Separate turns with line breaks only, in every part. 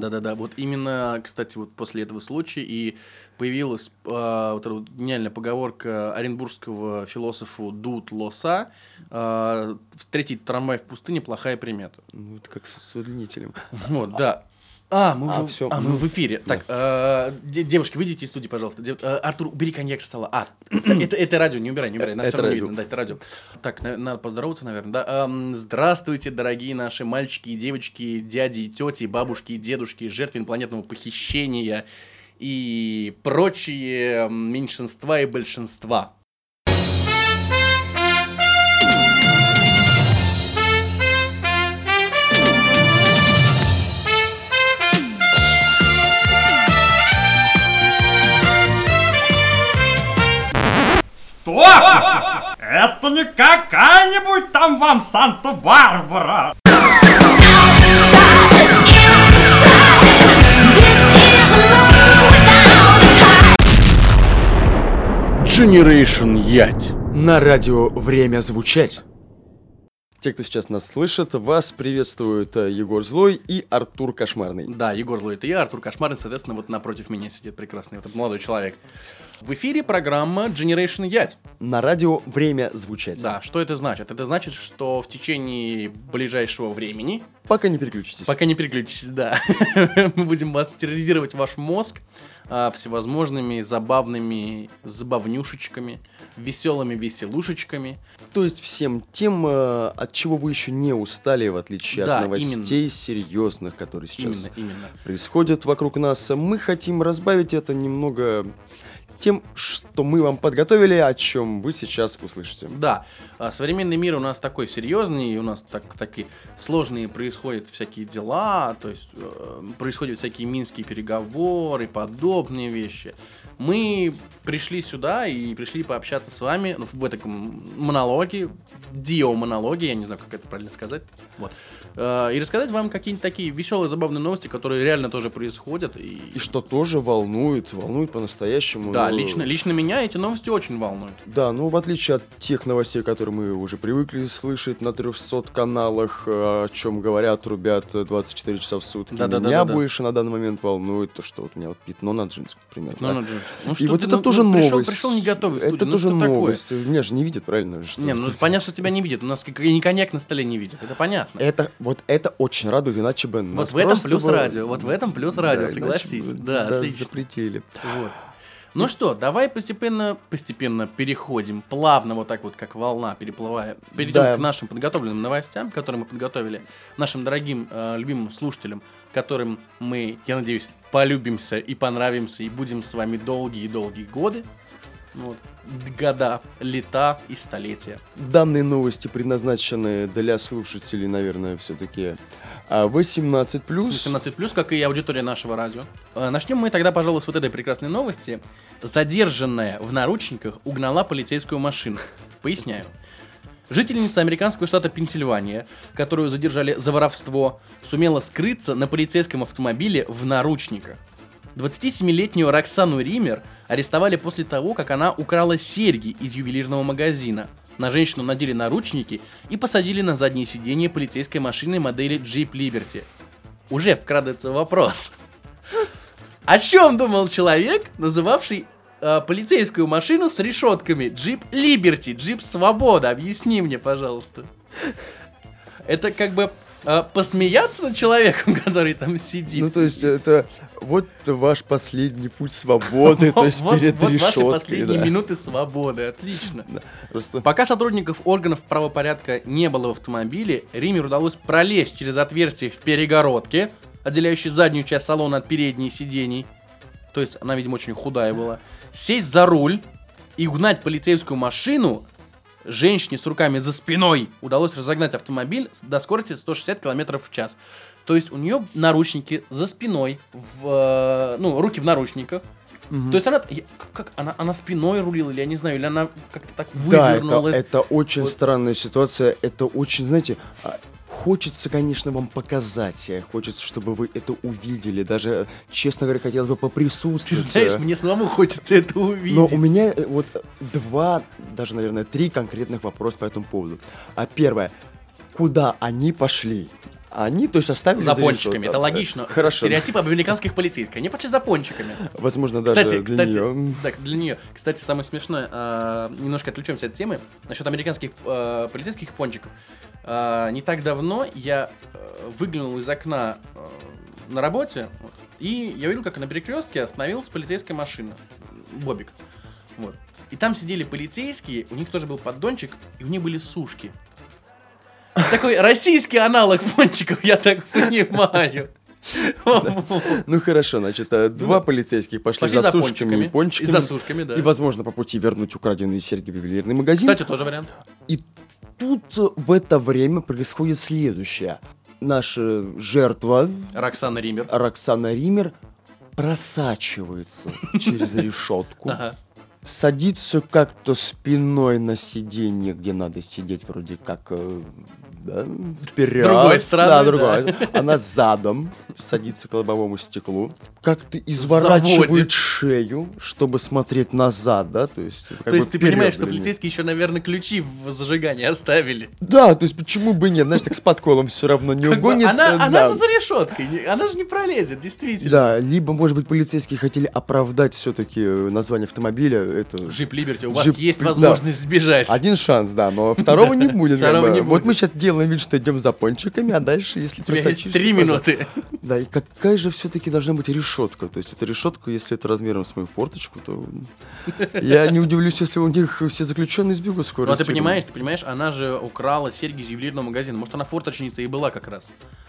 Да-да-да, вот именно, кстати, вот после этого случая и появилась а, вот эта вот гениальная поговорка оренбургского философа Дуд Лоса а, «Встретить трамвай в пустыне – плохая примета».
Ну, это как с удлинителем.
Вот, да. А, мы
А,
уже
всё,
а, мы
ну,
в эфире. Так, э, де- девушки, выйдите из студии, пожалуйста. Дев- э, Артур, убери коньяк со стола. А, это, это радио, не убирай, не убирай. Нас
Это
всё равно видно, да, это радио. Так, на- надо поздороваться, наверное, да. Эм, здравствуйте, дорогие наши мальчики и девочки, дяди и тети, бабушки и дедушки, жертвы инопланетного похищения и прочие меньшинства и большинства.
Стоп! Это не какая-нибудь там вам Санта-Барбара!
Generation Ять.
На радио «Время звучать». Те, кто сейчас нас слышит, вас приветствуют э, Егор Злой и Артур Кошмарный.
Да, Егор Злой, это я, Артур Кошмарный, соответственно, вот напротив меня сидит прекрасный вот этот молодой человек. В эфире программа Generation Ять.
На радио «Время звучать».
Да, что это значит? Это значит, что в течение ближайшего времени,
Пока не переключитесь.
пока не переключитесь, да, мы будем терроризировать ваш мозг а, всевозможными забавными забавнюшечками, веселыми веселушечками.
То есть всем тем, э, от чего вы еще не устали, в отличие
Да,
от новостей серьезных, которые сейчас
Именно, именно.
происходят вокруг нас. Мы хотим разбавить это немного тем, что мы вам подготовили, о чем вы сейчас услышите.
Да, а, современный мир у нас такой серьезный, у нас так, такие сложные происходят всякие дела, то есть э, происходят всякие минские переговоры, подобные вещи. Мы пришли сюда и пришли пообщаться с вами ну, в этом монологе, дио-монологе, я не знаю, как это правильно сказать, вот, и рассказать вам какие-нибудь такие веселые, забавные новости, которые реально тоже происходят. И,
И что тоже волнует, волнует по-настоящему.
да,
Ну,
лично, лично меня эти новости очень волнуют.
Да, ну в отличие от тех новостей, которые мы уже привыкли слышать на 300 каналах, э, о чем говорят, трубят э, 24 часа в сутки,
Да-да-да-да-да.
меня больше на данный момент волнует то, что вот у меня вот пятно на джинсах, например.
Ну,
да.
ну, Джеймс, ну,
И
что
вот
ты,
это
ну,
тоже
ну, пришел,
новость.
Пришел не готовый в
Это
ну
тоже
что такое?
новость. Меня же не видят, правильно? Что
Не, ну
это-
понятно, что тебя не видят. У нас и коньяк на столе не видят. Это понятно.
Это, вот это очень радует, иначе бы
вот
нас
в этом плюс
бы-
радио. Вот в этом плюс радио,
иначе
согласись.
бы,
Да, отлично.
запретили.
Вот. Ну что, давай постепенно, постепенно переходим, плавно вот так вот, как волна, переплывая. Перейдем
Да.
к нашим подготовленным новостям, которые мы подготовили нашим дорогим, э, любимым слушателям, которым мы, я надеюсь, полюбимся и понравимся, и будем с вами долгие и долгие годы. Вот. Года, лета и столетия.
Данные новости предназначены для слушателей, наверное, все-таки 18 плюс.
18 плюс, как и аудитория нашего радио. Э, Начнем мы тогда, пожалуй, с вот этой прекрасной новости. Задержанная в наручниках угнала полицейскую машину. Поясняю. Жительница американского штата Пенсильвания, которую задержали за воровство, сумела скрыться на полицейском автомобиле в наручниках. 27-летнюю Роксану Ример арестовали после того, как она украла серьги из ювелирного магазина. На женщину надели наручники и посадили на заднее сиденье полицейской машины модели Jeep Liberty. Уже вкрадывается вопрос. О чем думал человек, называвший э, полицейскую машину с решетками Jeep Liberty, Jeep Свобода? Объясни мне, пожалуйста. Это как бы э, посмеяться над человеком, который там сидит.
Ну, то есть, это вот ваш последний путь свободы, то есть перед
вот ваши
решеткой.
последние минуты свободы, отлично. Пока сотрудников органов правопорядка не было в автомобиле, Ример удалось пролезть через отверстие в перегородке, отделяющей заднюю часть салона от передней сидений. То есть она, видимо, очень худая была. Сесть за руль и угнать полицейскую машину. Женщине с руками за спиной удалось разогнать автомобиль до скорости 160 км в час. То есть у нее наручники за спиной, в, э, ну, руки в наручниках. То есть она, как, она, она спиной рулила, или я не знаю, или она как-то так
Да, это,
вывернулась.
это очень
Вот.
странная ситуация. Это очень, знаете, а, хочется, конечно, вам показать. Хочется, чтобы вы это увидели. Даже, честно говоря, хотелось бы
Ты
поприсутствовать.
знаешь,
э.
мне самому хочется это увидеть.
Но у меня э, вот два, даже, наверное, три конкретных вопроса по этому поводу. А первое, куда они пошли? Они, то есть, оставили
За пончиками, это логично.
Хорошо.
Стереотип об американских полицейских. Они пошли за пончиками.
Возможно, даже
Кстати,
для
кстати,
нее.
да, для нее. Кстати, самое смешное, а, немножко отвлечемся от темы, насчет американских а, полицейских пончиков. А, не так давно я выглянул из окна на работе, вот, и я увидел, как на перекрестке остановилась полицейская машина. Бобик. Вот. И там сидели полицейские, у них тоже был поддончик, и у них были сушки. Такой российский аналог пончиков, я так понимаю.
Ну хорошо, значит, э, два полицейских пошли, за, сушками
пончиками.
и пончиками.
И за сушками, да.
И, возможно, по пути вернуть украденные серьги в ювелирный магазин.
Кстати, тоже вариант.
И тут э, в это время происходит следующее. Наша жертва,
Роксана Ример.
Роксана Ример, просачивается через решетку, садится как-то спиной на сиденье, где надо сидеть вроде как э, да, вперед.
Другой стороны,
Да,
да.
другой. Она задом садится к лобовому стеклу, как-то изворачивает
Заводит.
шею, чтобы смотреть назад, да, то есть...
То
бы
есть ты
вперед
понимаешь, что полицейские еще, наверное, ключи в зажигании оставили.
Да, то есть почему бы нет, знаешь, так с подколом все равно не
Как бы
угонит.
она,
э,
она
да.
же за решеткой, она же не пролезет, действительно.
Да, либо, может быть, полицейские хотели оправдать все-таки название автомобиля. Это
Джип Либерти, у вас
Джип,
есть
да.
возможность сбежать.
один шанс, да, но второго не будет.
Второго
бы.
не
Вот
будет.
мы сейчас делаем вид, что идем за пончиками, а дальше, если
тебя есть три минуты.
Да, и какая же все-таки должна быть решетка? То есть эта решетка, если это размером с мою форточку, то я не удивлюсь, если у них все заключенные сбегут скоро.
Но
из
ты понимаешь, ты понимаешь, она же украла серьги из ювелирного магазина. Может, она форточница и была как раз.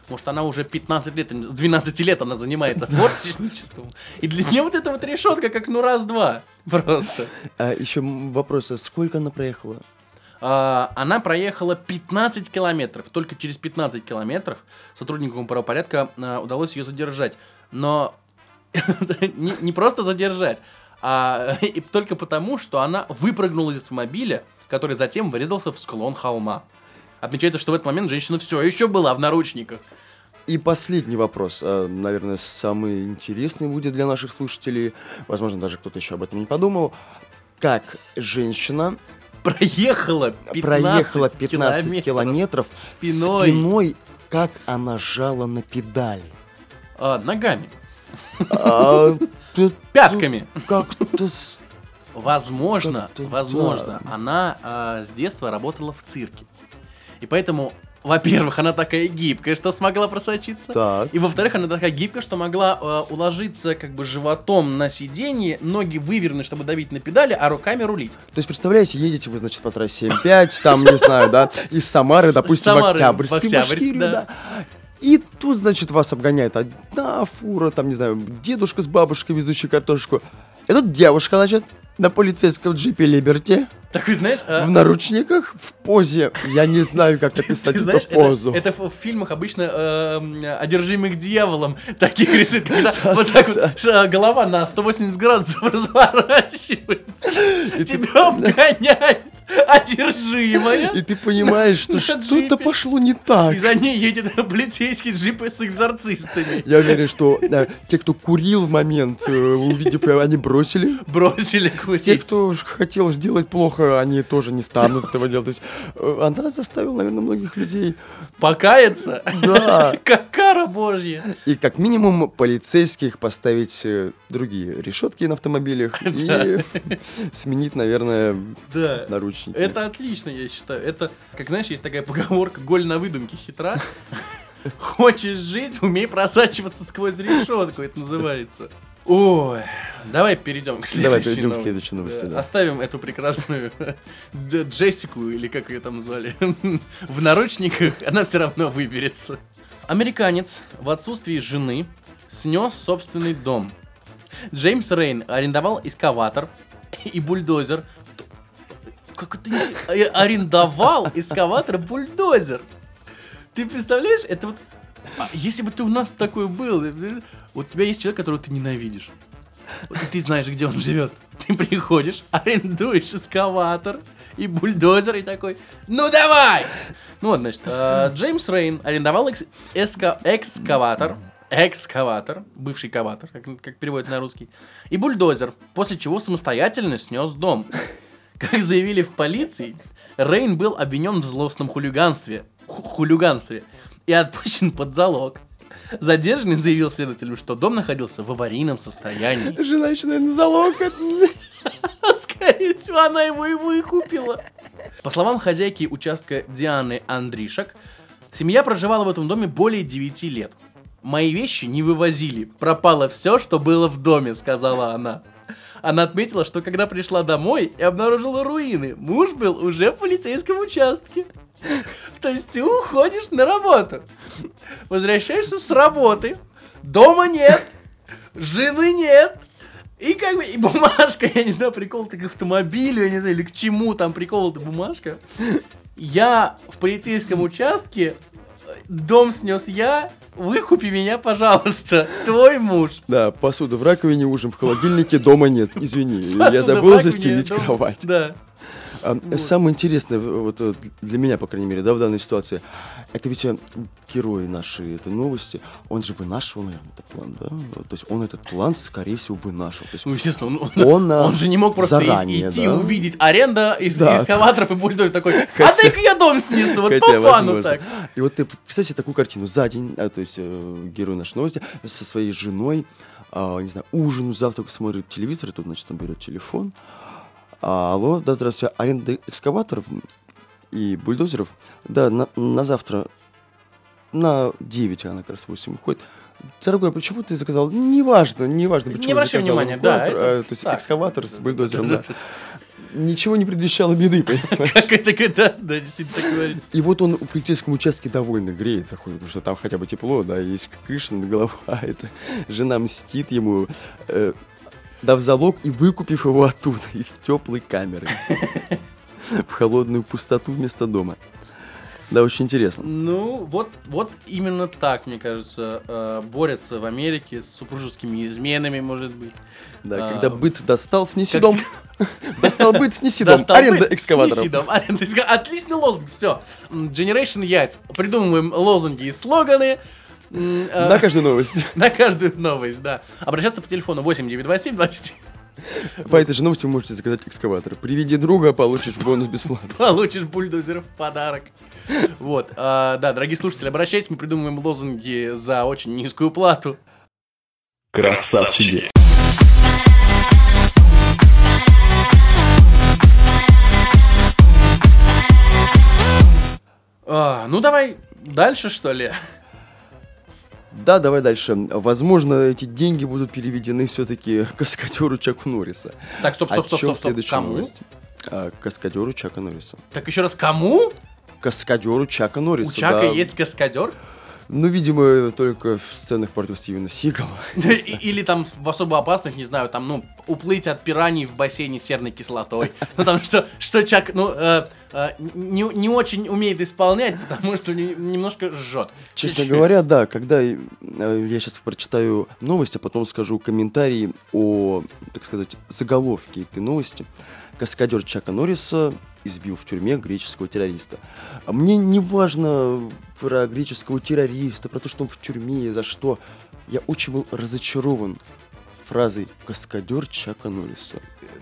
Может, она уже 15 лет, с 12 лет она занимается форточничеством. И для нее вот эта вот решетка как ну раз-два. Просто.
А еще вопрос, а сколько она проехала?
А, она проехала 15 километров. Только через 15 километров сотрудникам правопорядка а, удалось ее задержать. Но не, просто задержать, а только потому, что она выпрыгнула из автомобиля, который затем врезался в склон холма. Отмечается, что в этот момент женщина все еще была в наручниках.
И последний вопрос, а, наверное, самый интересный будет для наших слушателей. Возможно, даже кто-то еще об этом не подумал. Как женщина
Проехала 15,
проехала 15
километров.
километров,
спиной.
спиной, как она жала на педаль.
А, ногами,
А,
пятками.
Как-то...
Возможно,
Как-то
возможно, она а, с детства работала в цирке. И поэтому, во-первых, она такая гибкая, что смогла просочиться.
Так.
И во-вторых, она такая гибкая, что могла а, уложиться как бы животом на сиденье, ноги вывернуть, чтобы давить на педали, а руками рулить.
То есть, представляете, едете вы, значит, по трассе М5, там, не знаю, да, из Самары, допустим, в Октябрьск,
в Октябрьск,
Башкирию,
да.
да. И тут, значит, вас обгоняет одна фура, там, не знаю, дедушка с бабушкой, везущий картошку. И тут девушка, значит, на полицейском джипе Либерти,
Такой, знаешь, а,
в наручниках, в позе. Я не знаю, как описать эту позу.
это, в фильмах обычно эм, одержимых дьяволом таких рисуют, когда вот так вот голова на 180 градусов разворачивается, тебя обгоняет одержимая.
И ты понимаешь, что что-то пошло не так.
И за ней едет полицейский джип с экзорцистами.
Я уверен, что те, кто курил в момент, э, увидев, они бросили.
Бросили курить.
Те, кто хотел сделать плохо, они тоже не станут этого делать. То есть э, она заставила, наверное, многих людей.
Покаяться?
Да.
Как кара божья.
И как минимум полицейских поставить э, другие решетки на автомобилях и сменить, наверное, наручники.
Это отлично, я считаю. Это, как знаешь, есть такая поговорка, голь на выдумке хитра. Хочешь жить, умей просачиваться сквозь решетку, это называется. Ой, давай перейдем к следующей
Давай перейдем к
новости.
следующей новости, да.
Оставим эту прекрасную Д- Джессику, или как ее там звали, в наручниках, она все равно выберется. Американец в отсутствии жены снес собственный дом. Джеймс Рейн арендовал эскаватор и бульдозер. Как это не- э, Арендовал эскаватор и бульдозер. Ты представляешь, это вот... а если бы ты у нас такой был, у тебя есть человек, которого ты ненавидишь. И ты знаешь, где он живет. Ты приходишь, арендуешь эскаватор и бульдозер, и такой, ну давай! Ну вот, значит, э, Джеймс Рейн арендовал экс- эска- экскаватор, экскаватор, бывший каватор, как, как переводят на русский, и бульдозер, после чего самостоятельно снес дом. Как заявили в полиции, Рейн был обвинен в злостном хулиганстве. Ху- хулиганстве. И отпущен под залог. Задержанный заявил следователю, что дом находился в аварийном состоянии.
Жена еще, наверное, залог.
Скорее всего, она его и выкупила. По словам хозяйки участка Дианы Андришек, семья проживала в этом доме более 9 лет. Мои вещи не вывозили, пропало все, что было в доме, сказала она. Она отметила, что когда пришла домой и обнаружила руины, муж был уже в полицейском участке. То есть ты уходишь на работу, возвращаешься с работы, дома нет, жены нет, и как бы, и бумажка, я не знаю, прикол-то к автомобилю, я не знаю, или к чему там прикол-то бумажка. Я в полицейском участке, дом снес я, выкупи меня, пожалуйста, твой муж.
Да, посуда в раковине, ужин в холодильнике, дома нет. Извини, я забыл застелить кровать.
Да.
А, Самое интересное, вот э, для меня, по крайней мере, да, в данной ситуации, это ведь э, герой нашей этой новости, он же вынашивал, наверное, этот план, да? То есть он этот план, скорее всего, вынашивал. То есть
Ну, естественно, он, он,
Он, а,
он же не мог просто
заранее,
идти
да.
увидеть аренда из
Да.
экскаваторов и бульдозер такой, а
Хотя-
дай-ка я дом снесу, вот
Хотя,
по фану
возможно.
так.
И вот ты себе такую картину за день, а, то есть э, герой нашей новости со своей женой, а, не знаю, ужин, завтрак, смотрит телевизор, и тут, значит, он берет телефон. А, алло, да, здравствуйте, аренда экскаваторов и бульдозеров, да, на, на завтра на 9, она как раз в 8 уходит. Дорогой, а почему ты заказал? Неважно, неважно,
Не
почему
обращай
заказал
внимания, да, это
а, то есть
так.
экскаватор с бульдозером, да. Ничего не предвещало беды, понимаешь?
Как это, да, да, действительно так говорится.
И вот он в полицейском участке довольно греется, ходит, потому что там хотя бы тепло, да, есть крыша над головой, а это жена мстит ему, э, дав залог и выкупив его оттуда, из теплой камеры, в холодную пустоту вместо дома. Да, очень интересно.
Ну, вот, вот именно так, мне кажется, э, борются в Америке с супружескими изменами, может быть.
Да,
А,
когда быт достал, снеси
как-
дом. Достал быт, снеси дом. Аренда
бы,
экскаваторов.
снеси дом, аренда экска- Отличный лозунг, все. Generation Ять. Придумываем лозунги и слоганы. Э,
На каждую новость.
на каждую новость, да. Обращаться по телефону 8927 20
По этой же новости вы можете заказать экскаватор. Приведи друга, получишь бонус бесплатно.
Получишь бульдозеров в подарок. Вот, а, да, дорогие слушатели, обращайтесь, мы придумываем лозунги за очень низкую плату.
Красавчики.
А, ну давай дальше, что ли.
Да, давай дальше. Возможно, эти деньги будут переведены все-таки каскадеру Чаку Норриса.
Так, стоп, стоп, стоп,
чем
стоп, стоп. Кому?
новость? А, каскадеру Чака Норриса.
Так еще раз, кому?
Каскадеру Чака
У
Норриса.
Чака
да.
есть каскадер?
Ну, видимо, только в сценах против Стивена Сигала.
Или там в особо опасных, не знаю, там, ну, уплыть от пираний в бассейне с серной кислотой. Ну, там что, что Чак, ну, э, э, не, не очень умеет исполнять, потому что не- немножко жжет.
Честно
Чуть-чуть.
говоря, да, когда э, я сейчас прочитаю новость, а потом скажу комментарий о, так сказать, заголовке этой новости. Каскадер Чака Норриса избил в тюрьме греческого террориста. А Мне не важно про греческого террориста, про то, что он в тюрьме, за что. Я очень был разочарован фразой «Каскадер Чака Норриса».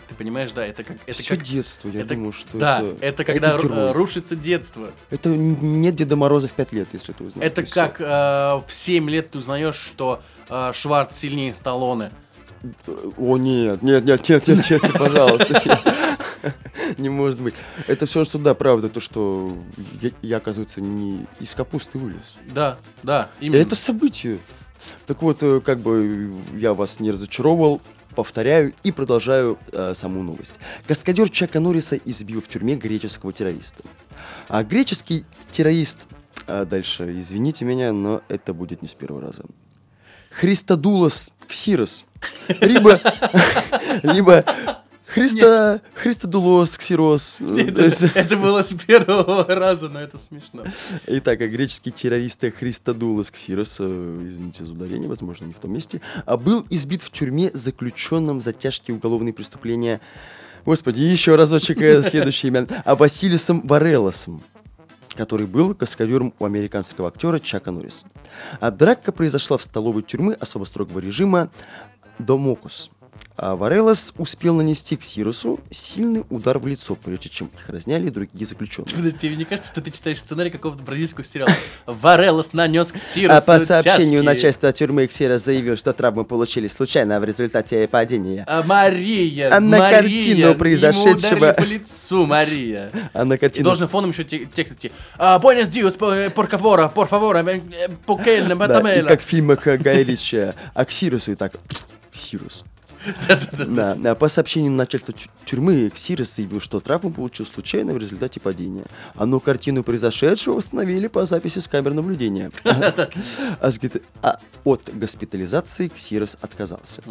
Ты понимаешь, да, это как... Это
Все
как
детство я
это-
думал, что
да,
это...
это, когда ру-
герой.
э, рушится детство.
Это нет Деда Мороза в 5 лет, если ты узнаешь.
Это
и
как э, в 7 лет ты узнаешь, что э, Шварц сильнее Сталлоне.
О, нет, нет, нет, нет, нет, нет, пожалуйста. Не может быть. Это все, что да, правда, то, что я, оказывается, не из капусты вылез.
Да, да, именно.
это событие. Так вот, э, как бы я вас не разочаровывал, повторяю и продолжаю э, саму новость. Каскадер Чака Норриса избил в тюрьме греческого террориста. А греческий террорист... а дальше, извините меня, но это будет не с первого раза. Христодулос Ксирос. Либо... Либо... Христа... Христодулос Ксирос.
это было с первого раза, но это смешно.
Итак, а греческий террорист Христодулос Ксирос, э, извините за ударение, возможно, не в том месте, а был избит в тюрьме заключенным за тяжкие уголовные преступления. Господи, еще разочек э, следующее имя. А Василисом Варелосом который был каскадером у американского актера Чака Норриса. А драка произошла в столовой тюрьмы особо строгого режима Домокус. А Варелос успел нанести Ксиросу сильный удар в лицо, прежде чем их разняли другие заключенные.
Подожди, тебе не кажется, что ты читаешь сценарий какого-то бразильского сериала? Варелос нанес к
А
Сирусу
по сообщению
тяжкие-
начальства тюрьмы Ксирос заявил, что травмы получили случайно в результате падения.
А Мария,
А на
Мария,
картину произошедшего-
по лицу, Мария.
А на
И
картину...
должен фоном еще те- текст идти. А, Buenos dias, por favor, por favor, eh, eh,
Да, и
matamela».
как в фильмах э, Гая Ричи, а Ксиросу и так... Ксирос. Да, да, по сообщению начальства тю- тюрьмы, Ксирос заявил, что травму получил случайно в результате падения. А но картину произошедшего установили по записи с камер наблюдения. А а от госпитализации Ксирос отказался.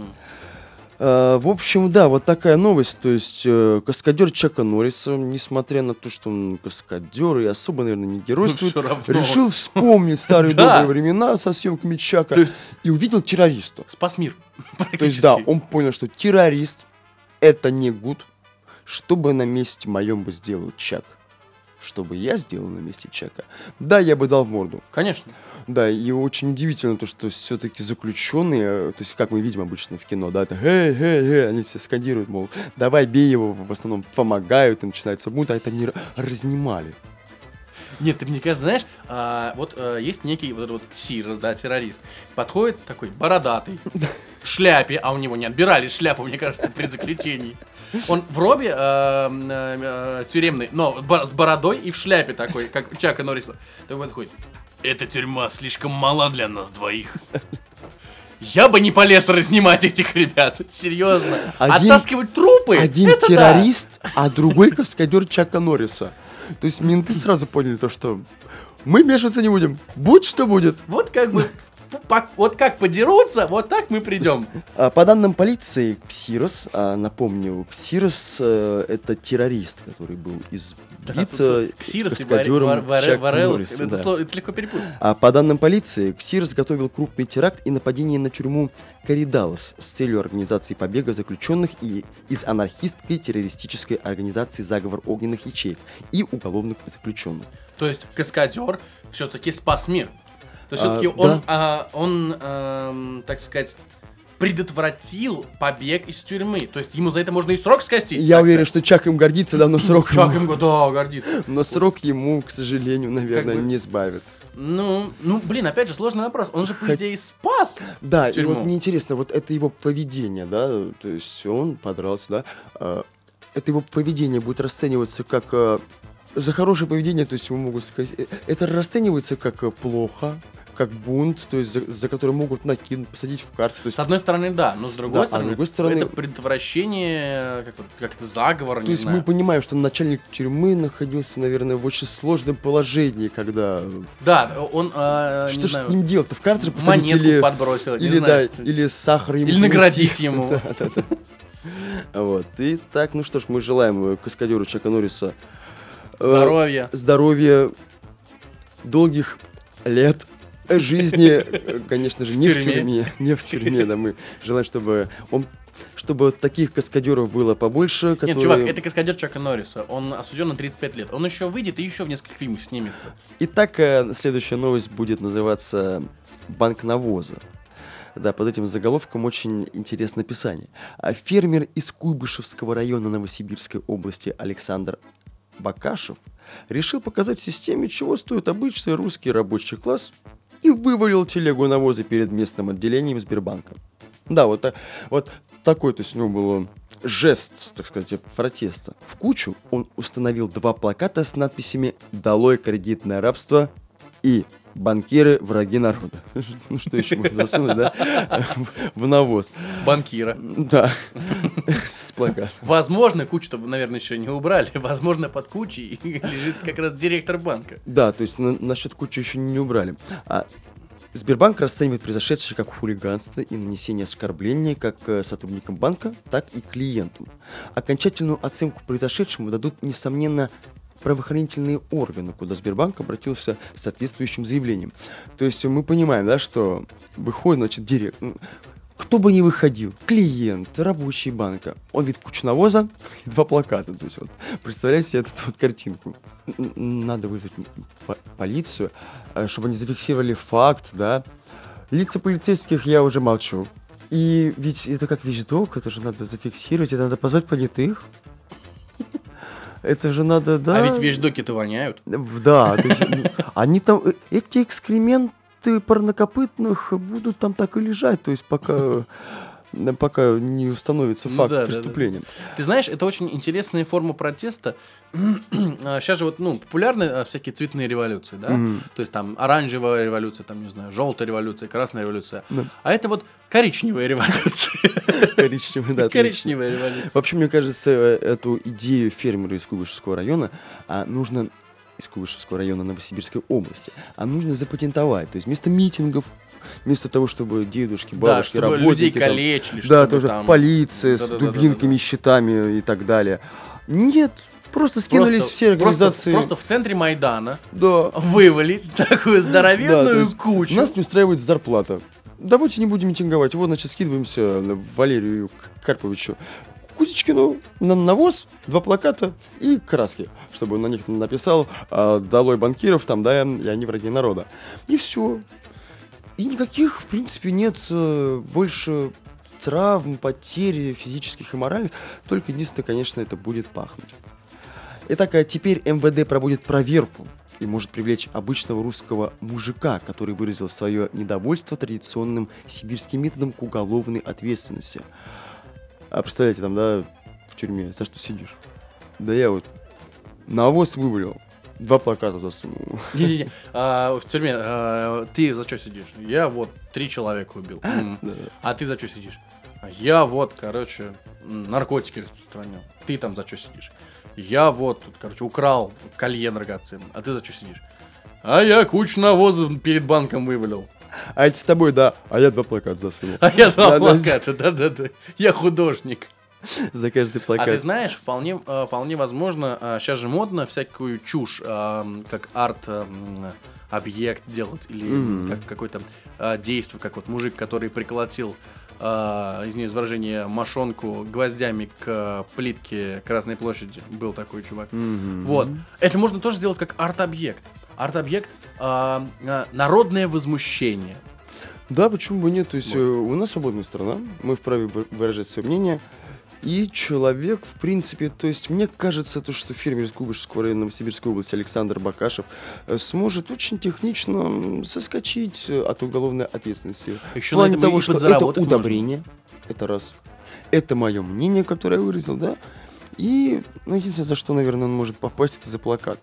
А, В общем, да, вот такая новость. То есть э, каскадер Чака Норриса, несмотря на то, что он каскадер и особо, наверное, не геройствует,
всё равно.
решил вспомнить старые добрые времена со съемками Чака и увидел террориста.
Спас мир,
То есть, да, он понял, что террорист это не гуд. Что бы на месте моем бы сделал Чак? Что бы я сделал на месте Чака? Да, я бы дал в морду.
Конечно.
Да, и очень удивительно то, что все-таки заключенные, э, то есть как мы видим обычно в кино, да, это «Эй, эй, эй», они все скандируют, мол, давай бей его, в основном помогают, и начинается бунт, а это не разнимали.
Нет, ты мне кажется, знаешь, а, вот а, есть некий вот этот вот ксирос, да, террорист. Подходит такой бородатый, в шляпе, а у него не отбирали шляпу, мне кажется, при заключении. Он в робе а, а, а, тюремный, но с бородой и в шляпе такой, как Чака Норриса. Такой подходит. Эта тюрьма слишком мала для нас двоих. Я бы не полез разнимать этих ребят. Серьезно.
Один-
Оттаскивать трупы.
Один
это да.
террорист, а другой каскадер Чака Норриса. То есть менты сразу поняли то, что мы вмешиваться не будем, будь что будет.
Вот как бы, вот как подерутся, вот так мы придем.
А, По данным полиции, Ксирос, а, напомню, Ксирос э, это террорист, который был избит э,
Ксирос и
каскадером
Вар- Вар-
Чака
Варелос,
Норриса,
это
да.
слово- это легко перепутать.
А по данным полиции, Ксирос готовил крупный теракт и нападение на тюрьму Коридалос с целью организации побега заключенных и из анархистской террористической организации «Заговор огненных ячеек» и уголовных заключенных.
То есть каскадер все-таки спас мир. То есть
А,
все-таки он,
да.
а, он, эм, так сказать, предотвратил побег из тюрьмы. То есть ему за это можно и срок скостить.
Я уверен, что Чак им гордится, да, но срок,
Чак
ему,
им, да, гордится.
но срок ему, к сожалению, наверное,
бы-
не сбавит.
Ну, ну, блин, опять же, сложный вопрос. Он же, по
Хот-
идее, спас.
Да, и
тюрьму.
вот мне интересно, вот это его поведение, да, то есть он подрался, да, а, это его поведение будет расцениваться как а, за хорошее поведение, то есть ему могут сказать, э, это расценивается как а, плохо, как бунт, то есть за, за который могут накинуть, посадить в карцер, то есть
С одной стороны, да, но с другой
Да, а с
стороны,
другой стороны-
это предотвращение, как, вот- как это заговор,
То
не
есть
знаю.
мы понимаем, что начальник тюрьмы находился, наверное, в очень сложном положении, когда...
Да, он, а,
что
не
ж с ним делать-то? В карцер посадить
монетку
или...
подбросил,
Или,
знаю,
да,
что-
или сахар ему
Или наградить
принести.
ему.
Да, да, да. Вот. И так, ну что ж, мы желаем э, каскадеру Чака Норриса э,
здоровья.
здоровья, долгих лет жизни, конечно же, не в
тюрьме.
не в тюрьме, да, мы желаем, чтобы он, чтобы таких каскадеров было побольше, которые...
Нет, чувак, это каскадер Чака Норриса. Он осужден на 35 лет. Он еще выйдет и еще в нескольких фильмах снимется.
Итак, э, следующая новость будет называться «Банк навоза». Да, под этим заголовком очень интересное описание. А фермер из Куйбышевского района Новосибирской области Александр Бакашев решил показать системе, чего стоит обычный русский рабочий класс, и вывалил телегу навоза перед местным отделением Сбербанка. Да, вот, та- вот такой, то есть у него был жест, так сказать, протеста. В кучу он установил два плаката с надписями «Долой кредитное рабство» и «Банкиры – враги народа». Ну что еще можно засунуть, да? В навоз.
Банкира.
Да, с плакатом.
Возможно, кучу-то, наверное, еще не убрали. Возможно, под кучей лежит как раз директор банка.
Да, то есть на- насчет кучи еще не убрали. А Сбербанк расценивает произошедшее как хулиганство и нанесение оскорбления как э, сотрудникам банка, так и клиентам. Окончательную оценку произошедшему дадут, несомненно, правоохранительные органы, куда Сбербанк обратился с соответствующим заявлением. То есть мы понимаем, да, что выходит, значит, директор, кто бы ни выходил, клиент, рабочий банка, он видит кучу навоза и два плаката. То есть вот, представляете себе эту вот картинку. Надо вызвать по- полицию, э, чтобы они зафиксировали факт, да. Лица полицейских я уже молчу. И ведь это как вещдок, это же надо зафиксировать, это надо позвать понятых. Это же надо, да.
А ведь вещдоки-то воняют.
Да, то есть, ну, они там, э, эти экскременты парнокопытных будут там так и лежать, то есть пока, пока не установится
Ну
факт
да, да, да.
преступления.
Ты знаешь, это очень интересная форма протеста. Сейчас же вот, ну, популярны а, всякие цветные революции, да?
Мгм.
То есть там оранжевая революция, там, не знаю, желтая революция, красная революция.
Да.
А это вот коричневая революция.
Коричневый, да.
Коричневая революция.
Вообще, мне кажется, э, эту идею фермера из Куйбышевского района а, нужно из Куйбышевского района Новосибирской области, а нужно запатентовать. То есть вместо митингов, вместо того, чтобы дедушки,
Да,
бабушки,
чтобы людей
работники, там,
калечили,
да,
чтобы
тоже
там...
полиция с
Да-да-да-да-да-да.
дубинками, щитами и так далее. Нет, просто скинулись
Просто-
все
просто-
организации.
Просто в центре Майдана
Да.
вывалить такую
Да,
здоровенную
есть
кучу.
Нас не устраивает зарплата. Давайте не будем митинговать. Вот, значит, скидываемся Валерию Карповичу Кузичкину на навоз, два плаката и краски, чтобы он на них написал а, «Долой банкиров», там, да, и они враги народа. И все. И никаких, в принципе, нет э, больше травм, потерь физических и моральных. Только единственное, конечно, это будет пахнуть. Итак, а теперь МВД проводит проверку и может привлечь обычного русского мужика, который выразил свое недовольство традиционным сибирским методом к уголовной ответственности. А представляете, там, да, в тюрьме, за что сидишь? Да я вот навоз вывалил, два плаката засунул.
Не-не-не, а, в тюрьме, а, ты за что сидишь? Я вот три человека убил. А ты за что сидишь? А я вот, короче, наркотики распространял. Ты там за что сидишь? Я вот, тут, короче, украл колье драгоценное. А ты за что сидишь? А я кучу навоза перед банком вывалил.
А это с тобой, да, а я два плаката засунул.
А я два плаката, да-да-да. Я художник.
За каждый
А ты
плакат.
знаешь, вполне, э, вполне возможно, сейчас же модно всякую чушь, э, как арт-объект делать, или
Мгм.
как какое-то э, действие, как вот мужик, который приколотил, э, извиняюсь, выражение, мошонку гвоздями к э, плитке Красной площади. Был такой чувак.
Мгм.
Вот. Это можно тоже сделать как арт-объект. Арт-объект э, э, народное возмущение.
Да, почему бы нет? То есть
Вот.
э, у нас свободная страна, мы вправе вы- выражать свое мнение. И человек, в принципе, то есть мне кажется, то, что фермер из Куйбышевского района Новосибирской области Александр Бакашев э, сможет очень технично соскочить э, от уголовной ответственности.
Еще
в плане того, что это
подзаработать можно.
удобрение, это раз. Это мое мнение, которое я выразил, да. И, ну, единственное, за что, наверное, он может попасть, это за плакат.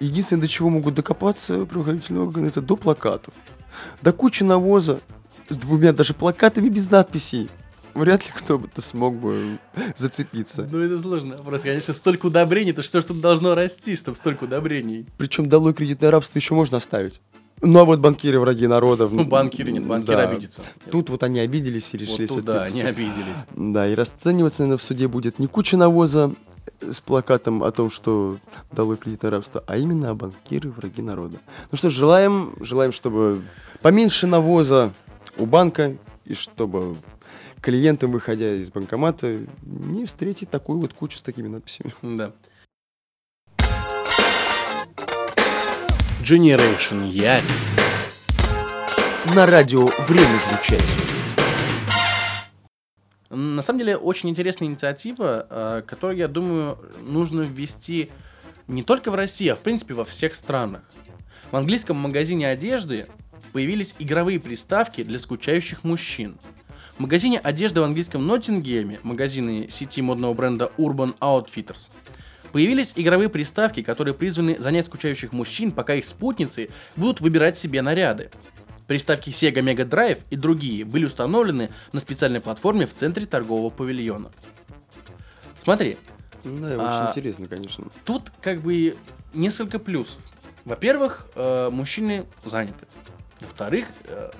Единственное, до чего могут докопаться правоохранительные органы, это до плакатов. До кучи навоза с двумя даже плакатами без надписей. Вряд ли кто бы-то смог бы зацепиться.
Ну, это сложный вопрос. Конечно, столько удобрений, то что ж тут должно расти, чтобы столько удобрений?
Причем долой кредитное рабство еще можно оставить. Ну а вот банкиры враги народа.
Ну, банкиры нет, банкиры
да.
обидятся.
Тут вот они обиделись и
Вот
решили
тут, да, они обиделись.
Да, и расцениваться, наверное, в суде будет не куча навоза с плакатом о том, что дало кредитное рабство, а именно о банкиры враги народа. Ну что, ж, желаем, желаем, чтобы поменьше навоза у банка, и чтобы клиентам, выходя из банкомата, не встретить такую вот кучу с такими надписями.
Да. Generation Яти.
На радио время звучать.
На самом деле, очень интересная инициатива, э, которую, я думаю, нужно ввести не только в России, а в принципе во всех странах. В английском магазине одежды появились игровые приставки для скучающих мужчин. В магазине одежды в английском Ноттингеме, магазины сети модного бренда Urban Outfitters, появились игровые приставки, которые призваны занять скучающих мужчин, пока их спутницы будут выбирать себе наряды. Приставки Sega Mega Drive и другие были установлены на специальной платформе в центре торгового павильона. Смотри,
Да, очень
А,
интересно, конечно.
тут как бы несколько плюсов. Во-первых, э, мужчины заняты. Во-вторых, э,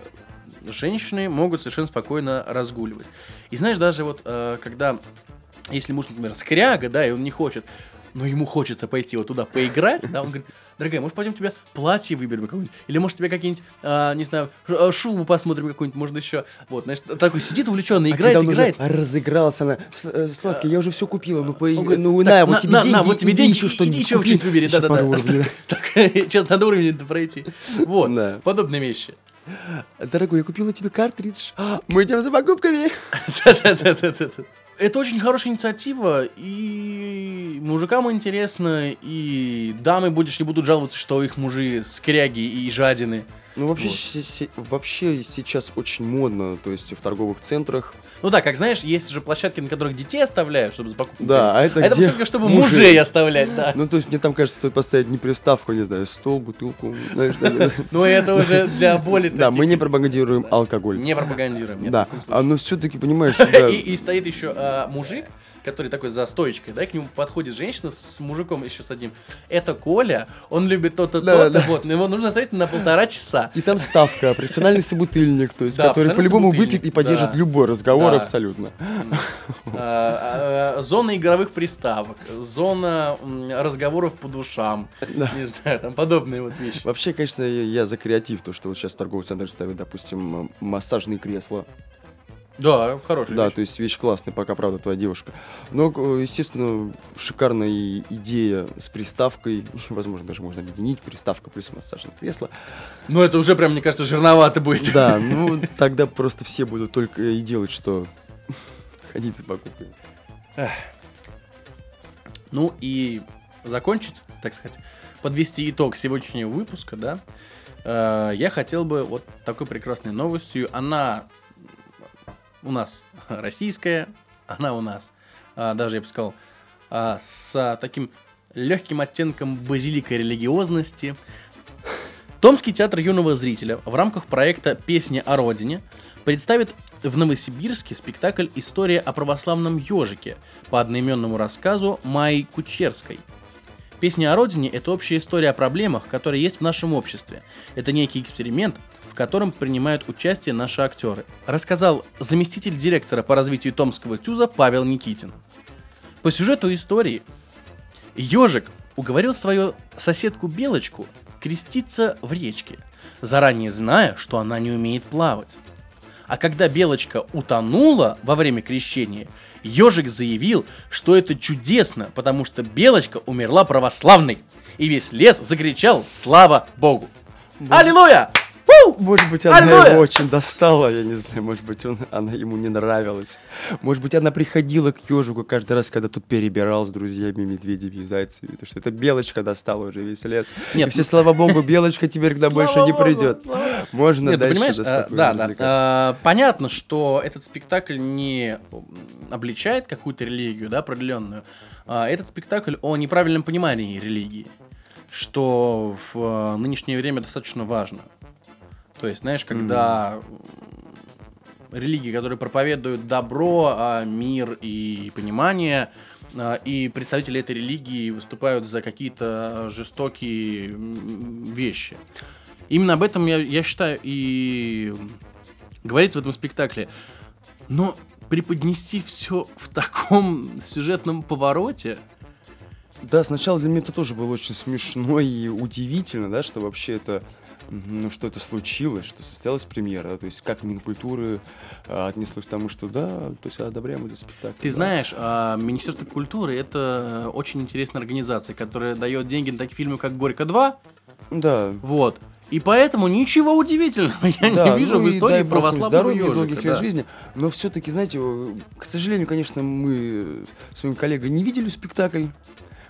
женщины могут совершенно спокойно разгуливать. И знаешь, даже вот э, когда, если муж, например, скряга, да, и он не хочет, но ему хочется пойти вот туда поиграть, да, он говорит, дорогая, может пойдем тебе платье выберем какое-нибудь, или может тебе какие-нибудь, а, не знаю, а, шубу посмотрим какую-нибудь, можно еще, вот, знаешь, такой сидит увлеченный,
А
играет,
когда он уже
играет,
разыгрался, она, «С- э, сладкий, я уже все купила, ну, по...
Говорит,
ну
«Так,
на,
на-
вот тебе
на-
деньги,
на, вот тебе
иди
деньги,
еще
иди
что-нибудь
еще
купи,
что-нибудь выбери,
еще
да-да-да. сейчас надо уровень пройти. Вот, подобные вещи.
Дорогой, я купила тебе картридж. Мы идем за покупками.
Это очень хорошая инициатива, и мужикам интересно, и дамы будешь не будут жаловаться, что их мужи скряги и жадины.
Ну, вообще,
Вот.
се- се- вообще сейчас очень модно, то есть в торговых центрах.
Ну да, как знаешь, есть же площадки, на которых детей оставляют, чтобы за покупкой.
Да, а это
а это
где
площадка, чтобы
мужей.
мужей оставлять, да.
Ну, то есть мне там кажется, стоит поставить не приставку, не знаю, стол, бутылку. знаешь.
Ну это уже для боли
Да, мы не пропагандируем алкоголь.
Не пропагандируем, нет.
Да, а ну все-таки понимаешь,
и стоит еще а, мужик, который такой за стоечкой, да, к нему подходит женщина с мужиком еще с одним. Это Коля, он любит то-то,
Да,
то-то,
да.
вот, но его нужно оставить на полтора часа.
И там ставка, профессиональный собутыльник, то есть,
Да,
который по-любому выпьет и поддержит
да.
любой разговор
Да.
абсолютно.
А, а, Зона игровых приставок, зона разговоров по душам,
Да.
не знаю, там подобные вот вещи.
Вообще, конечно, я, за креатив, то, что вот сейчас торговый центр ставят, допустим, массажные кресла.
Да, хорошая
Да,
вещь.
то есть вещь классная, пока, правда, твоя девушка. Но, э, естественно, шикарная идея с приставкой. Возможно, даже можно объединить приставка плюс массажное кресло.
Ну это уже прям, мне кажется, жирновато будет.
Да, ну тогда просто все будут только и делать, что ходить за покупками.
Ну и закончить, так сказать, подвести итог сегодняшнего выпуска, да, э, я хотел бы вот такой прекрасной новостью. Она у нас российская, она у нас, а, даже я бы сказал, а, с таким легким оттенком базилика религиозности. Томский театр юного зрителя в рамках проекта «Песни о родине» представит в Новосибирске спектакль «История о православном ежике» по одноименному рассказу Майи Кучерской. «Песни о родине» — это общая история о проблемах, которые есть в нашем обществе. Это некий эксперимент, в котором принимают участие наши актеры, рассказал заместитель директора по развитию Томского ТЮЗа Павел Никитин. По сюжету истории Ежик уговорил свою соседку Белочку креститься в речке, заранее зная, что она не умеет плавать. А когда Белочка утонула во время крещения, Ежик заявил, что это чудесно, потому что Белочка умерла православной. И весь лес закричал «Слава Богу!» Аллилуйя!
Может быть, она
Аллилуйя!
его очень достала, я не знаю, может быть, он, она ему не нравилась. Может быть, она приходила к ежику каждый раз, когда тут перебирал с друзьями, медведями и зайцами, потому что это белочка достала уже весь лес.
Нет,
и все, слава богу, белочка теперь к нам больше не придет. Можно
Нет,
дальше
понимаешь, а, да, да. а, понятно, что этот спектакль не обличает какую-то религию, да, определенную. А, этот спектакль о неправильном понимании религии, что в а, нынешнее время достаточно важно. То есть, знаешь, когда м, религии, которые проповедуют добро, а, мир и понимание, а, и представители этой религии выступают за какие-то жестокие вещи. Именно об этом я, я считаю и говорится в этом спектакле. Но преподнести все в таком сюжетном повороте.
Да, сначала для меня это тоже было очень смешно и удивительно, да, что вообще это, ну, что это случилось, что состоялась премьера, да, то есть как Минкультуры а, отнеслось к тому, что да, то есть одобряем этот спектакль.
Ты
да.
знаешь, а, Министерство культуры это очень интересная организация, которая дает деньги на такие фильмы, как Горько 2.
Да.
Вот. И поэтому ничего удивительного я
Да,
не вижу
ну
в истории
бог
православного ежика.
долгих
да.
жизни. Но все-таки, знаете, э, к сожалению, конечно, мы с моим коллегой не видели спектакль.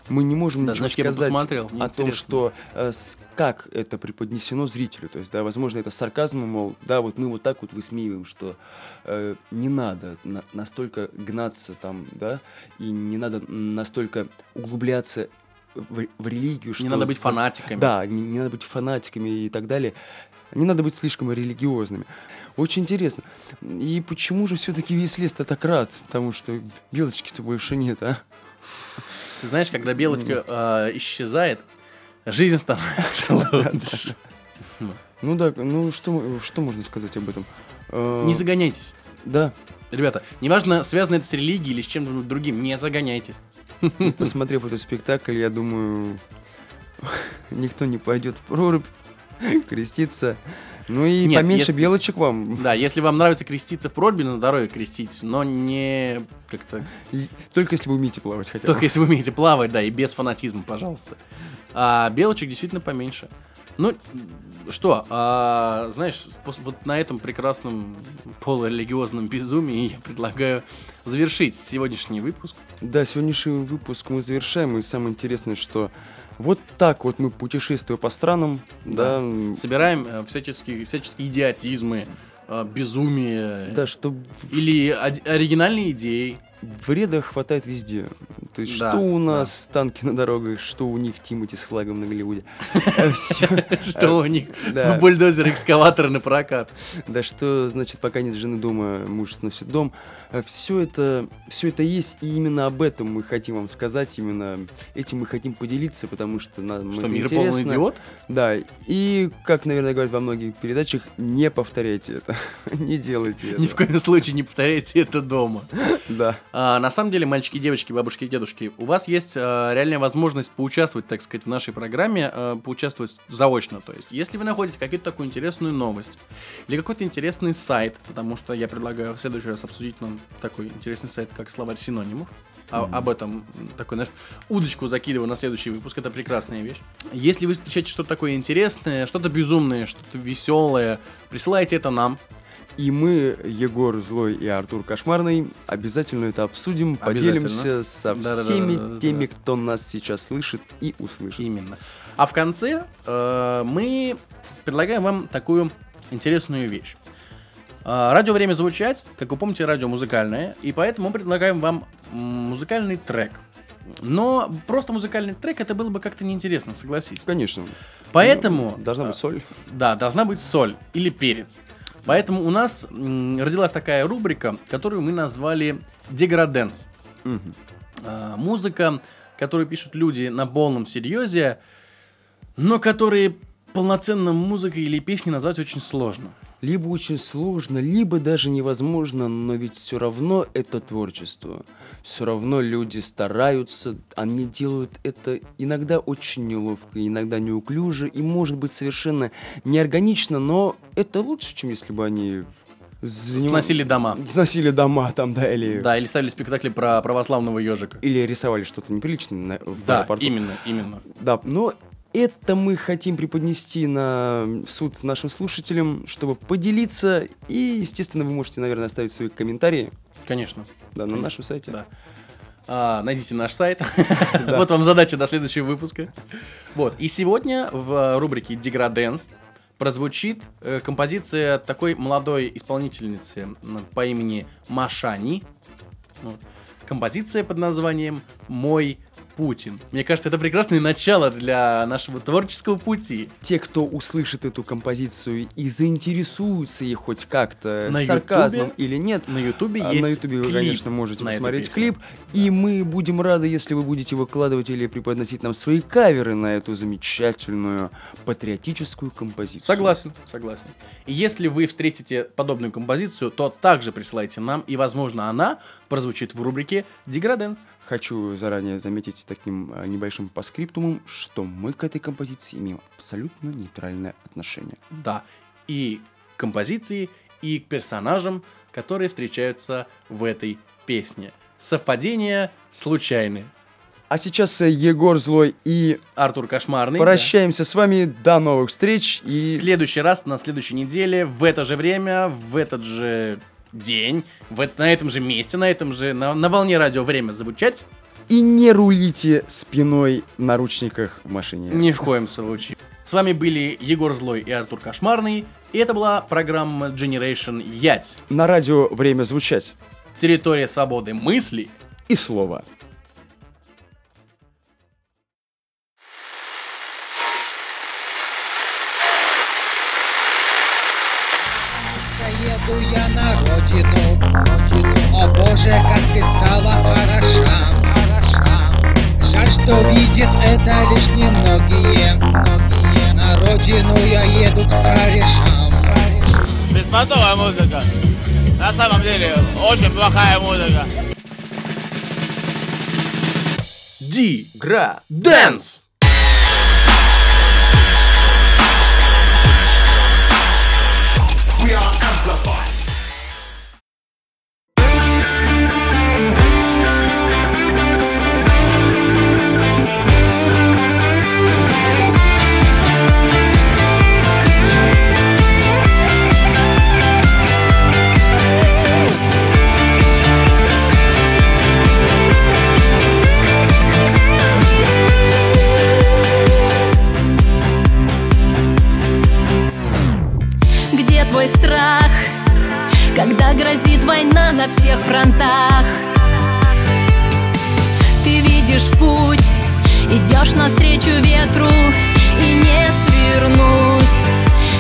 Мы не можем
Да,
ничего
значит, я
сказать
посмотрел, мне
о том, что э, с- как это преподнесено зрителю. То есть, да, возможно, это с сарказмом, мол, да, вот мы вот так вот высмеиваем, что э, не надо на- настолько гнаться там, да, и не надо настолько углубляться в, в религию, что
Не надо быть фанатиками.
Да, не, не надо быть фанатиками и так далее. Не надо быть слишком религиозными. Очень интересно. И почему же все-таки весь лес-то так рад? Потому что белочки-то больше нет, а?
Ты знаешь, когда белочка а, исчезает, жизнь становится лучше.
Ну да, ну что, что можно сказать об этом? Э,
Не загоняйтесь.
Да,
Ребята, неважно, связано это с религией или с чем-то другим, не загоняйтесь.
посмотрев этот спектакль, я думаю, никто не пойдет в прорубь креститься. Ну и
Нет,
поменьше
если-
белочек вам.
Да, если вам нравится креститься в проруби, на здоровье креститесь, но не как-то...
И только если вы умеете плавать хотя бы.
Только если вы умеете плавать, да, и без фанатизма, пожалуйста. А белочек действительно поменьше. Ну, что, а, знаешь, вот на этом прекрасном полурелигиозном безумии я предлагаю завершить сегодняшний выпуск.
Да, сегодняшний выпуск мы завершаем, и самое интересное, что вот так вот мы путешествуем по странам,
Да.
да,
Собираем э, всяческие, всяческие идиотизмы, э, безумие
да, что
или ори- оригинальные идеи.
Вреда хватает везде. То есть,
Да,
что у
да.
нас танки на дорогах, что у них Тимати с флагом на Голливуде.
Что у них
Да.
бульдозер, экскаватор на прокат.
Да что значит, пока нет жены дома, муж сносит дом. Все это, все это есть, и именно об этом мы хотим вам сказать, именно этим мы хотим поделиться, потому что нам
Что мир полный идиот?
Да, и, как, наверное, говорят во многих передачах, не повторяйте это, не делайте это.
Ни в коем случае не повторяйте это дома.
Да,
на самом деле, мальчики, девочки, бабушки и дедушки, у вас есть а, реальная возможность поучаствовать, так сказать, в нашей программе, а, поучаствовать заочно. То есть, если вы находите какую-то такую интересную новость или какой-то интересный сайт, потому что я предлагаю в следующий раз обсудить нам такой интересный сайт, как словарь синонимов. А- Об этом такой, знаешь, удочку закидываю на следующий выпуск. Это прекрасная вещь. Если вы встречаете что-то такое интересное, что-то безумное, что-то веселое, присылайте это нам.
И мы, Егор Злой и Артур Кошмарный, обязательно это обсудим,
Обязательно.
поделимся со
Да-да-да-да-да-да.
всеми теми, кто нас сейчас слышит и услышит.
Именно. А в конце э, мы предлагаем вам такую интересную вещь. Э, радио «Время звучать», как вы помните, радио музыкальное, и поэтому мы предлагаем вам музыкальный трек. Но просто музыкальный трек это было бы как-то неинтересно, согласись.
Конечно.
Поэтому...
Ну, Должна
э,
быть соль.
Да, должна быть соль или перец. Поэтому у нас родилась такая рубрика, которую мы назвали «Деграденс». А, музыка, которую пишут люди на полном серьезе, но которые полноценно музыкой или песней назвать очень сложно.
Либо очень сложно, либо даже невозможно, но ведь все равно это творчество. Все равно люди стараются, они делают это иногда очень неловко, иногда неуклюже и может быть совершенно неорганично, но это лучше, чем если бы они заним-
Сносили дома.
сносили дома там, да, или,
Да, или ставили спектакли про православного ежика.
или рисовали что-то неприличное на- в
Да,
аэропорту.
именно, именно.
Да, но это мы хотим преподнести на суд нашим слушателям, чтобы поделиться. И, естественно, вы можете, наверное, оставить свои комментарии
Конечно.
да, на нашем сайте.
Да. А, найдите наш сайт. Вот вам задача до следующего выпуска. Вот. И сегодня в рубрике Деграденс прозвучит э, композиция такой молодой исполнительницы по имени Машани. Вот. Композиция под названием «Мой Путин». Мне кажется, это прекрасное начало для нашего творческого пути.
Те, кто услышит эту композицию и заинтересуются ей хоть как-то
На
сарказмом
Ютубе
или нет,
На Ютубе
а
есть
на Ютубе вы, конечно, можете посмотреть клип. И мы будем рады, если вы будете выкладывать или преподносить нам свои каверы на эту замечательную патриотическую композицию.
Согласен, согласен. И если вы встретите подобную композицию, то также присылайте нам, и, возможно, она прозвучит в рубрике «Деграденс».
Хочу заранее заметить таким а, небольшим паскриптумом, что мы к этой композиции имеем абсолютно нейтральное отношение.
Да, и к композиции, и к персонажам, которые встречаются в этой песне. Совпадения случайные.
А сейчас э, Егор Злой и
Артур Кошмарный.
прощаемся с вами. До новых встреч.
да. В
И
следующий раз, на следующей неделе, в это же время, в этот же день, в, на этом же месте, на этом же, на, на волне радио время звучать.
и не рулите спиной в наручниках в машине.
Ни в коем случае. С вами были Егор Злой и Артур Кошмарный. И это была программа Generation Ять.
На радио время звучать.
Территория свободы мыслей.
И слово.
Ты стала хороша, хороша. Жаль, что видят это лишь немногие, многие. На родину я еду к корешам.
Беспонтовая музыка. На самом деле, очень плохая музыка.
страх
Когда
грозит
война на всех фронтах. Ты видишь путь, идешь навстречу ветру И не свернуть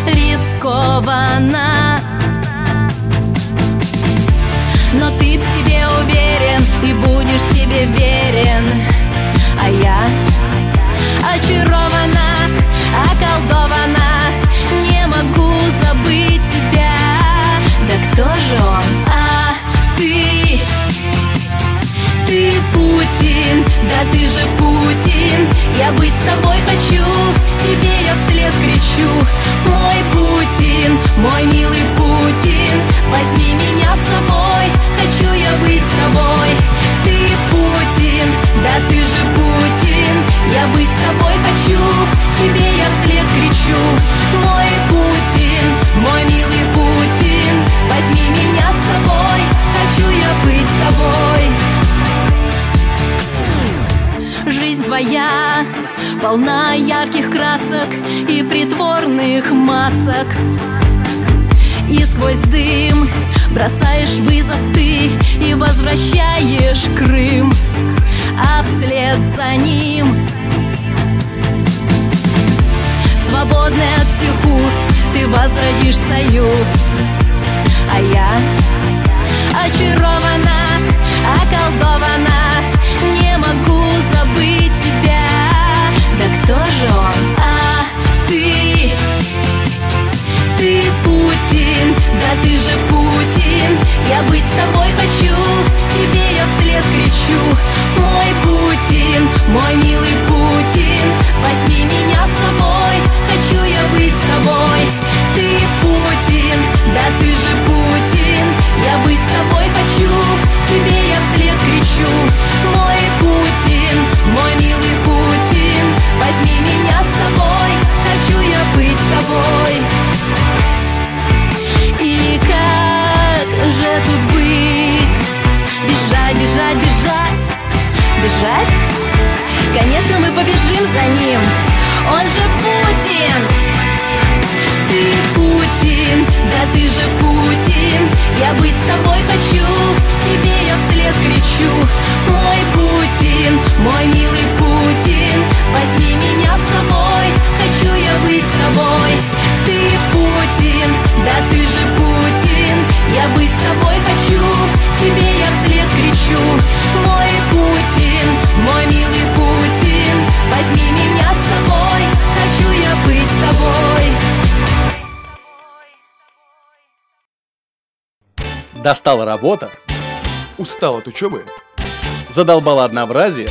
рискованно. Но ты в себе уверен и будешь себе верен. А я очарована, околдована. Да кто же он? А ты Ты Путин, да ты же Путин. Я быть с тобой хочу, тебе я вслед кричу. Мой Путин, мой милый Путин Возьми меня с собой, хочу я быть с тобой. Ты Путин, да ты же Путин Я быть с тобой хочу, тебе я вслед кричу. Мой Путин, мой милый Путин Возьми меня с собой, хочу я быть с тобой. Жизнь твоя полна ярких красок и притворных масок. И сквозь дым бросаешь вызов ты и возвращаешь Крым А вслед за ним Свободный от всех уз ты возродишь союз А я очарована, околдована. Не могу забыть тебя. Да кто же он? А ты? Ты Путин, да ты же Путин. Я быть с тобой хочу, тебе я вслед кричу. Мой Путин, мой милый Путин Возьми меня с собой, хочу я быть с тобой Ты Путин, да ты же Путин Я быть с тобой хочу, тебе я вслед кричу Мой Путин, мой милый Путин Возьми меня с собой, хочу я быть с тобой И как же тут быть? Бежать, бежать, бежать Бежать? Конечно, мы побежим за ним
Достала работа,
Устал от учебы?
задолбала однообразие.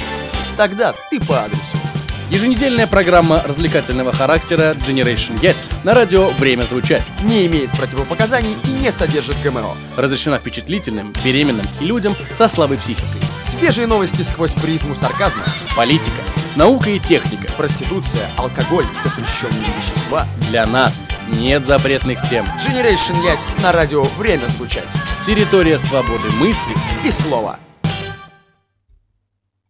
Тогда ты по адресу.
Еженедельная программа развлекательного характера Generation Yet на радио «Время звучать».
Не имеет противопоказаний и не содержит ГМО.
Разрешена впечатлительным, беременным и людям со слабой психикой.
Свежие новости сквозь призму сарказма.
Политика, наука и техника.
Проституция, алкоголь, запрещенные вещества.
Для нас нет запретных тем.
Generation Yacht на радио «Время звучать».
Территория свободы мысли
И слово.